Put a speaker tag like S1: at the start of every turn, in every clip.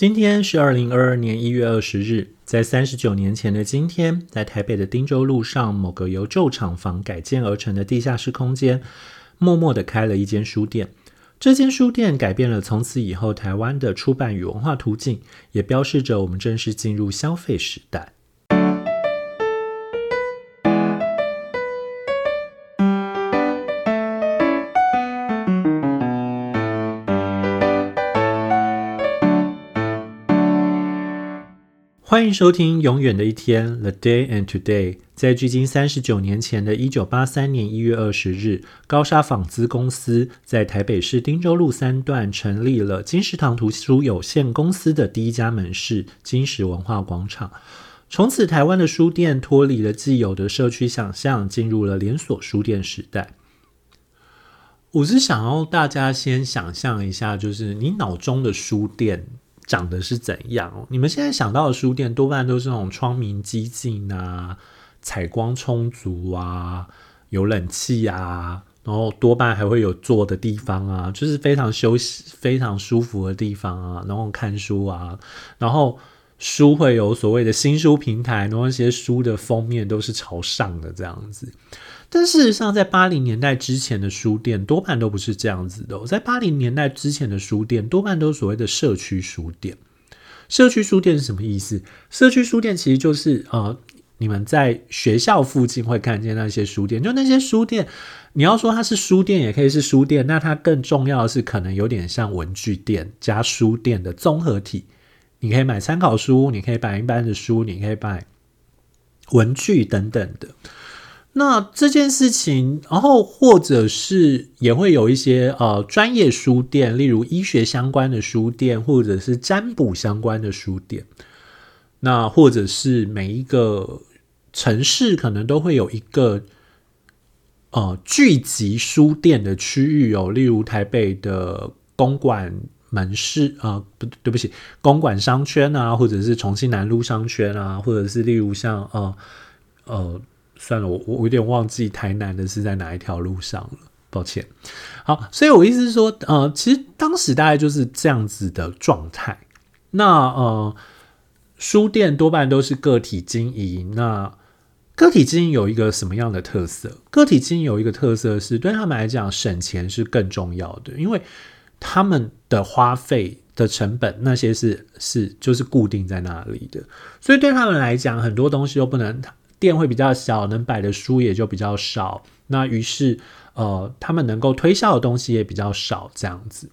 S1: 今天是二零二二年一月二十日，在三十九年前的今天，在台北的汀州路上某个由旧厂房改建而成的地下室空间，默默的开了一间书店。这间书店改变了从此以后台湾的出版与文化途径，也标示着我们正式进入消费时代。欢迎收听《永远的一天》The Day and Today。在距今三十九年前的一九八三年一月二十日，高沙纺织公司在台北市汀州路三段成立了金石堂图书有限公司的第一家门市——金石文化广场。从此，台湾的书店脱离了既有的社区想象，进入了连锁书店时代。我是想要大家先想象一下，就是你脑中的书店。长得是怎样？你们现在想到的书店多半都是那种窗明几净啊，采光充足啊，有冷气啊，然后多半还会有坐的地方啊，就是非常休息、非常舒服的地方啊，然后看书啊，然后书会有所谓的新书平台，然后一些书的封面都是朝上的这样子。但事实上，在八零年代之前的书店多半都不是这样子的。在八零年代之前的书店多半都是所谓的社区书店。社区书店是什么意思？社区书店其实就是呃，你们在学校附近会看见那些书店。就那些书店，你要说它是书店，也可以是书店。那它更重要的是，可能有点像文具店加书店的综合体。你可以买参考书，你可以买一般的书，你可以买文具等等的。那这件事情，然后或者是也会有一些呃专业书店，例如医学相关的书店，或者是占卜相关的书店。那或者是每一个城市可能都会有一个呃聚集书店的区域哦，例如台北的公馆门市啊，不对不起，公馆商圈啊，或者是重庆南路商圈啊，或者是例如像呃呃。算了，我我有点忘记台南的是在哪一条路上了，抱歉。好，所以我意思是说，呃，其实当时大概就是这样子的状态。那呃，书店多半都是个体经营。那个体经营有一个什么样的特色？个体经营有一个特色是对他们来讲，省钱是更重要的，因为他们的花费的成本那些是是就是固定在那里的，所以对他们来讲，很多东西都不能。店会比较小，能摆的书也就比较少。那于是，呃，他们能够推销的东西也比较少，这样子。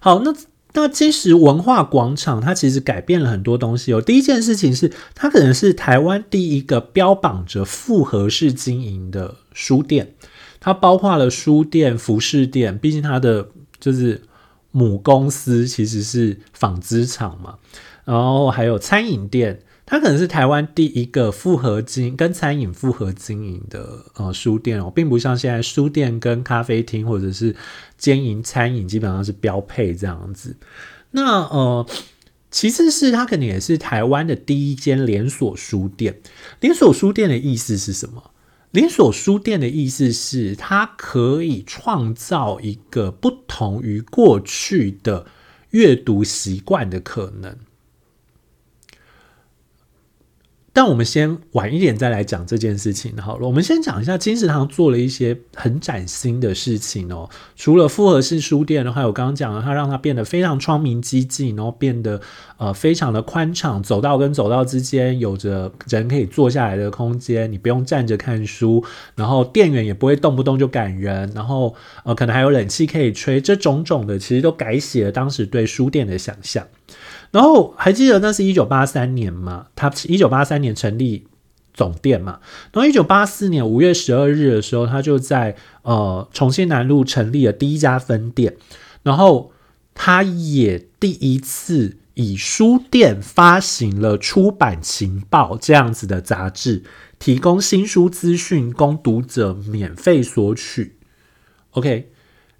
S1: 好，那那其实文化广场，它其实改变了很多东西。哦。第一件事情是，它可能是台湾第一个标榜着复合式经营的书店。它包括了书店、服饰店，毕竟它的就是母公司其实是纺织厂嘛。然后还有餐饮店。它可能是台湾第一个复合经跟餐饮复合经营的呃书店哦，并不像现在书店跟咖啡厅或者是兼营餐饮基本上是标配这样子。那呃，其次是它可能也是台湾的第一间连锁书店。连锁书店的意思是什么？连锁书店的意思是它可以创造一个不同于过去的阅读习惯的可能。但我们先晚一点再来讲这件事情好了。我们先讲一下金石堂做了一些很崭新的事情哦。除了复合式书店的话，我刚刚讲了，它让它变得非常窗明几净，然后变得呃非常的宽敞，走道跟走道之间有着人可以坐下来的空间，你不用站着看书，然后店员也不会动不动就赶人，然后呃可能还有冷气可以吹，这种种的其实都改写了当时对书店的想象。然后还记得那是一九八三年嘛？他一九八三年成立总店嘛。然后一九八四年五月十二日的时候，他就在呃重庆南路成立了第一家分店。然后他也第一次以书店发行了出版情报这样子的杂志，提供新书资讯供读者免费索取。OK，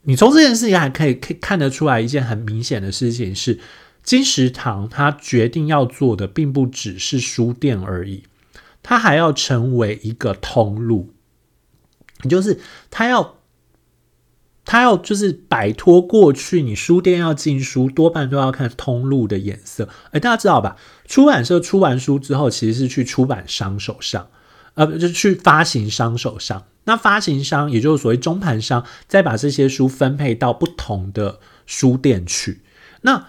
S1: 你从这件事情还可以可以看得出来一件很明显的事情是。金石堂他决定要做的，并不只是书店而已，他还要成为一个通路，就是他要他要就是摆脱过去，你书店要进书，多半都要看通路的颜色。哎，大家知道吧？出版社出完书之后，其实是去出版商手上，呃，就去发行商手上。那发行商，也就是所谓中盘商，再把这些书分配到不同的书店去。那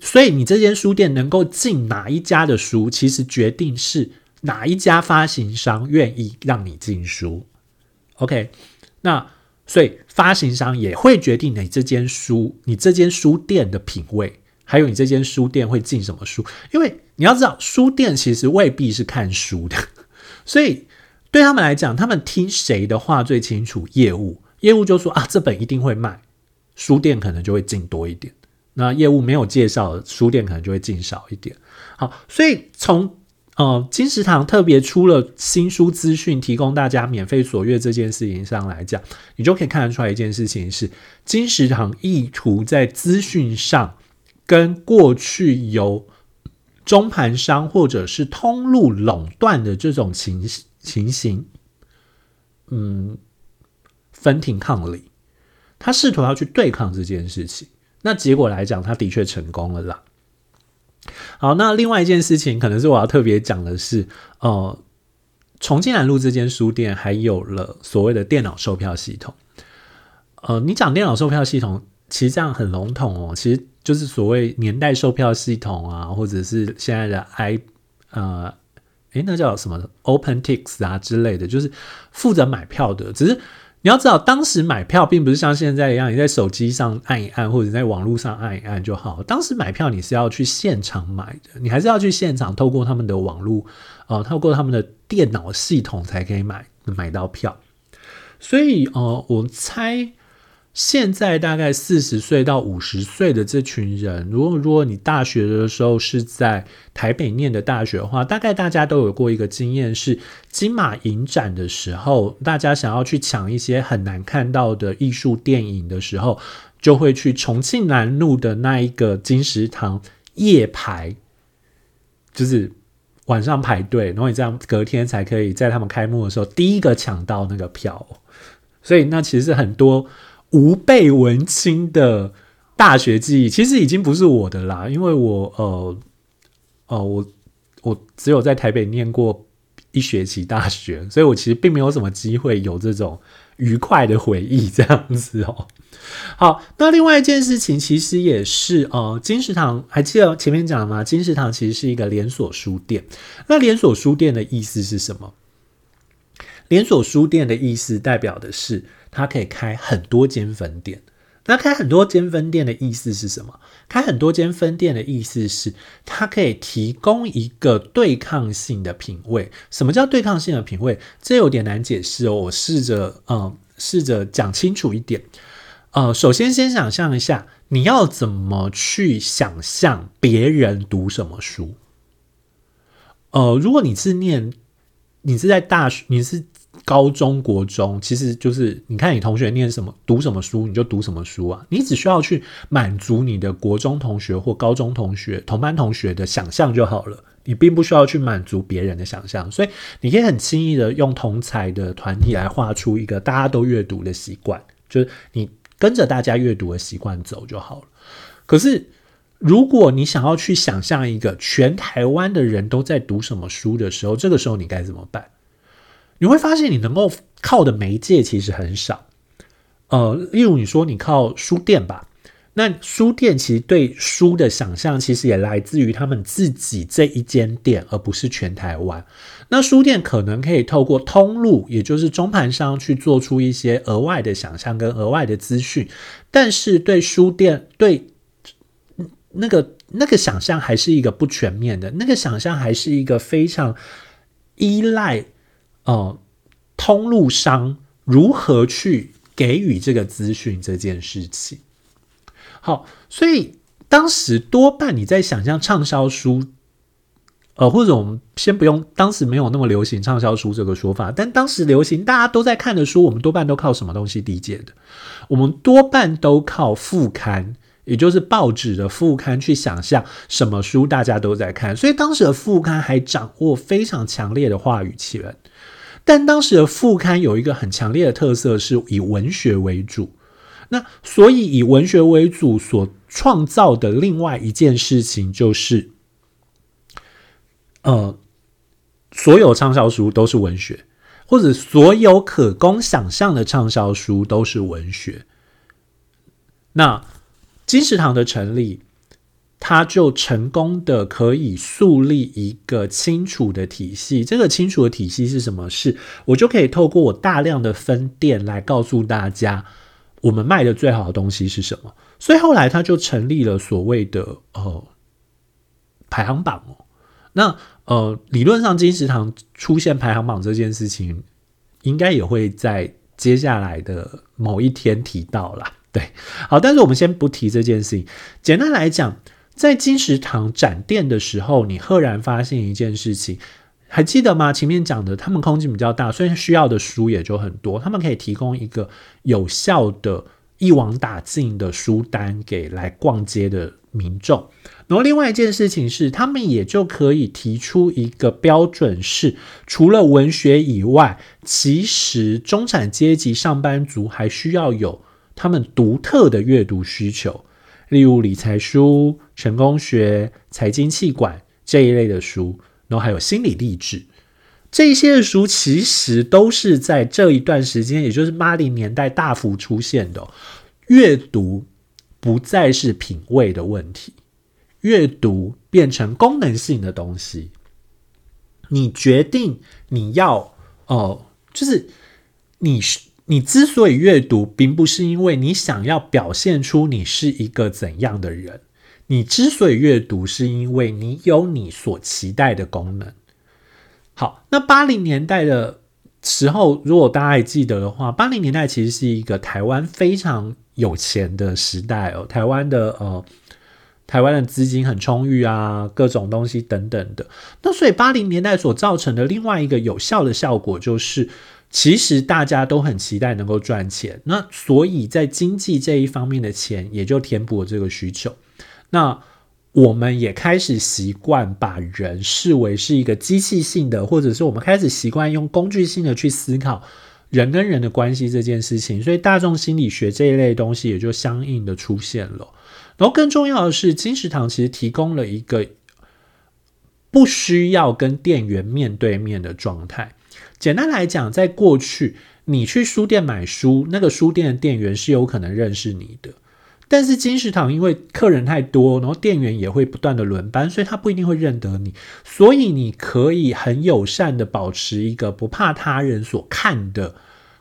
S1: 所以你这间书店能够进哪一家的书，其实决定是哪一家发行商愿意让你进书。OK，那。所以发行商也会决定你这间书、你这间书店的品味，还有你这间书店会进什么书。因为你要知道，书店其实未必是看书的，所以对他们来讲，他们听谁的话最清楚。业务业务就说啊，这本一定会卖，书店可能就会进多一点。那业务没有介绍，书店可能就会进少一点。好，所以从呃，金石堂特别出了新书资讯，提供大家免费索阅这件事情上来讲，你就可以看得出来一件事情是，金石堂意图在资讯上跟过去由中盘商或者是通路垄断的这种情情形，嗯，分庭抗礼，他试图要去对抗这件事情，那结果来讲，他的确成功了啦。好，那另外一件事情，可能是我要特别讲的是，呃，重庆南路这间书店还有了所谓的电脑售票系统。呃，你讲电脑售票系统，其实这样很笼统哦，其实就是所谓年代售票系统啊，或者是现在的 i 呃，诶，那叫什么 OpenTix 啊之类的，就是负责买票的，只是。你要知道，当时买票并不是像现在一样，你在手机上按一按，或者在网络上按一按就好。当时买票你是要去现场买的，你还是要去现场，透过他们的网络，呃，透过他们的电脑系统才可以买买到票。所以，呃，我猜。现在大概四十岁到五十岁的这群人，如果如果你大学的时候是在台北念的大学的话，大概大家都有过一个经验，是金马影展的时候，大家想要去抢一些很难看到的艺术电影的时候，就会去重庆南路的那一个金石堂夜排，就是晚上排队，然后你这样隔天才可以在他们开幕的时候第一个抢到那个票，所以那其实很多。无辈文青的大学记忆，其实已经不是我的啦，因为我呃呃，我我只有在台北念过一学期大学，所以我其实并没有什么机会有这种愉快的回忆这样子哦。好，那另外一件事情，其实也是呃，金石堂还记得前面讲吗？金石堂其实是一个连锁书店。那连锁书店的意思是什么？连锁书店的意思代表的是。它可以开很多间分店，那开很多间分店的意思是什么？开很多间分店的意思是，它可以提供一个对抗性的品味。什么叫对抗性的品味？这有点难解释哦。我试着，嗯，试着讲清楚一点。呃，首先先想象一下，你要怎么去想象别人读什么书？呃，如果你是念，你是在大学，你是。高中国中其实就是你看你同学念什么读什么书你就读什么书啊，你只需要去满足你的国中同学或高中同学同班同学的想象就好了，你并不需要去满足别人的想象，所以你可以很轻易的用同才的团体来画出一个大家都阅读的习惯，就是你跟着大家阅读的习惯走就好了。可是如果你想要去想象一个全台湾的人都在读什么书的时候，这个时候你该怎么办？你会发现，你能够靠的媒介其实很少。呃，例如你说你靠书店吧，那书店其实对书的想象，其实也来自于他们自己这一间店，而不是全台湾。那书店可能可以透过通路，也就是中盘商去做出一些额外的想象跟额外的资讯，但是对书店对那个那个想象还是一个不全面的，那个想象还是一个非常依赖。哦，通路商如何去给予这个资讯这件事情？好，所以当时多半你在想象畅销书，呃，或者我们先不用，当时没有那么流行畅销书这个说法，但当时流行大家都在看的书，我们多半都靠什么东西理解的？我们多半都靠副刊，也就是报纸的副刊去想象什么书大家都在看，所以当时的副刊还掌握非常强烈的话语权。但当时的副刊有一个很强烈的特色，是以文学为主。那所以以文学为主所创造的另外一件事情就是，呃，所有畅销书都是文学，或者所有可供想象的畅销书都是文学。那金石堂的成立。他就成功的可以树立一个清楚的体系。这个清楚的体系是什么？是我就可以透过我大量的分店来告诉大家，我们卖的最好的东西是什么。所以后来他就成立了所谓的呃排行榜哦。那呃理论上金石堂出现排行榜这件事情，应该也会在接下来的某一天提到啦。对，好，但是我们先不提这件事情。简单来讲。在金石堂展店的时候，你赫然发现一件事情，还记得吗？前面讲的，他们空间比较大，所以需要的书也就很多。他们可以提供一个有效的、一网打尽的书单给来逛街的民众。然后，另外一件事情是，他们也就可以提出一个标准，是除了文学以外，其实中产阶级上班族还需要有他们独特的阅读需求。例如理财书、成功学、财经气管这一类的书，然后还有心理励志这些的书，其实都是在这一段时间，也就是八零年代大幅出现的。阅读不再是品味的问题，阅读变成功能性的东西。你决定你要哦，就是你是。你之所以阅读，并不是因为你想要表现出你是一个怎样的人。你之所以阅读，是因为你有你所期待的功能。好，那八零年代的时候，如果大家还记得的话，八零年代其实是一个台湾非常有钱的时代哦。台湾的呃，台湾的资金很充裕啊，各种东西等等的。那所以八零年代所造成的另外一个有效的效果就是。其实大家都很期待能够赚钱，那所以在经济这一方面的钱也就填补了这个需求。那我们也开始习惯把人视为是一个机器性的，或者是我们开始习惯用工具性的去思考人跟人的关系这件事情，所以大众心理学这一类东西也就相应的出现了。然后更重要的是，金石堂其实提供了一个不需要跟店员面对面的状态。简单来讲，在过去，你去书店买书，那个书店的店员是有可能认识你的。但是金石堂因为客人太多，然后店员也会不断的轮班，所以他不一定会认得你。所以你可以很友善的保持一个不怕他人所看的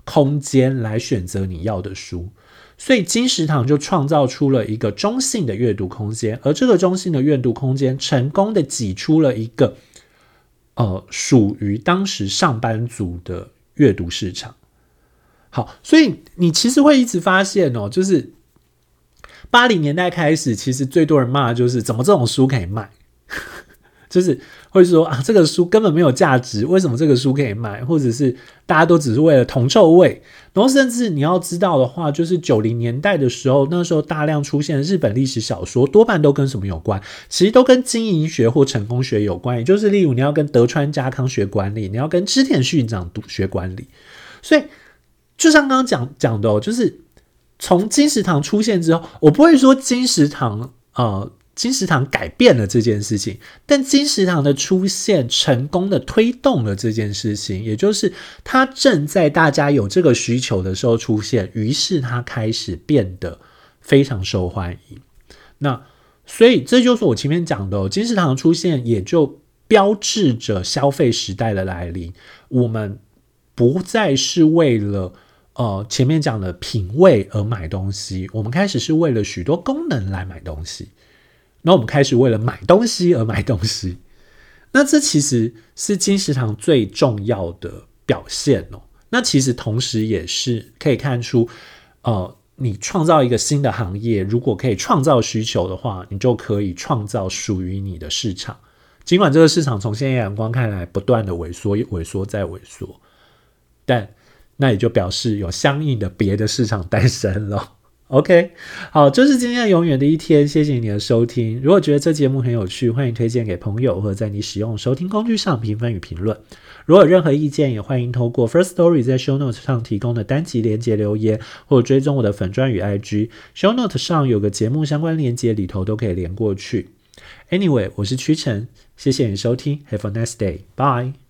S1: 空间来选择你要的书。所以金石堂就创造出了一个中性的阅读空间，而这个中性的阅读空间成功的挤出了一个。呃，属于当时上班族的阅读市场。好，所以你其实会一直发现哦，就是八零年代开始，其实最多人骂的就是怎么这种书可以卖。就是会说啊，这个书根本没有价值，为什么这个书可以卖？或者是大家都只是为了铜臭味？然后甚至你要知道的话，就是九零年代的时候，那时候大量出现日本历史小说，多半都跟什么有关？其实都跟经营学或成功学有关。也就是例如你要跟德川家康学管理，你要跟织田信长读学管理。所以就像刚刚讲讲的，就是从金石堂出现之后，我不会说金石堂呃。金石堂改变了这件事情，但金石堂的出现成功的推动了这件事情，也就是它正在大家有这个需求的时候出现，于是它开始变得非常受欢迎。那所以这就是我前面讲的，金石堂出现也就标志着消费时代的来临。我们不再是为了呃前面讲的品味而买东西，我们开始是为了许多功能来买东西。那我们开始为了买东西而买东西，那这其实是金石堂最重要的表现哦。那其实同时也是可以看出，呃，你创造一个新的行业，如果可以创造需求的话，你就可以创造属于你的市场。尽管这个市场从现在眼光看来不断的萎缩、萎缩再萎缩，但那也就表示有相应的别的市场诞生了。OK，好，这是今天永远的一天，谢谢你的收听。如果觉得这节目很有趣，欢迎推荐给朋友，或者在你使用收听工具上评分与评论。如果有任何意见，也欢迎透过 First Story 在 Show Note 上提供的单集连接留言，或追踪我的粉钻与 IG。Show Note 上有个节目相关连接，里头都可以连过去。Anyway，我是屈臣，谢谢你收听，Have a nice day，Bye。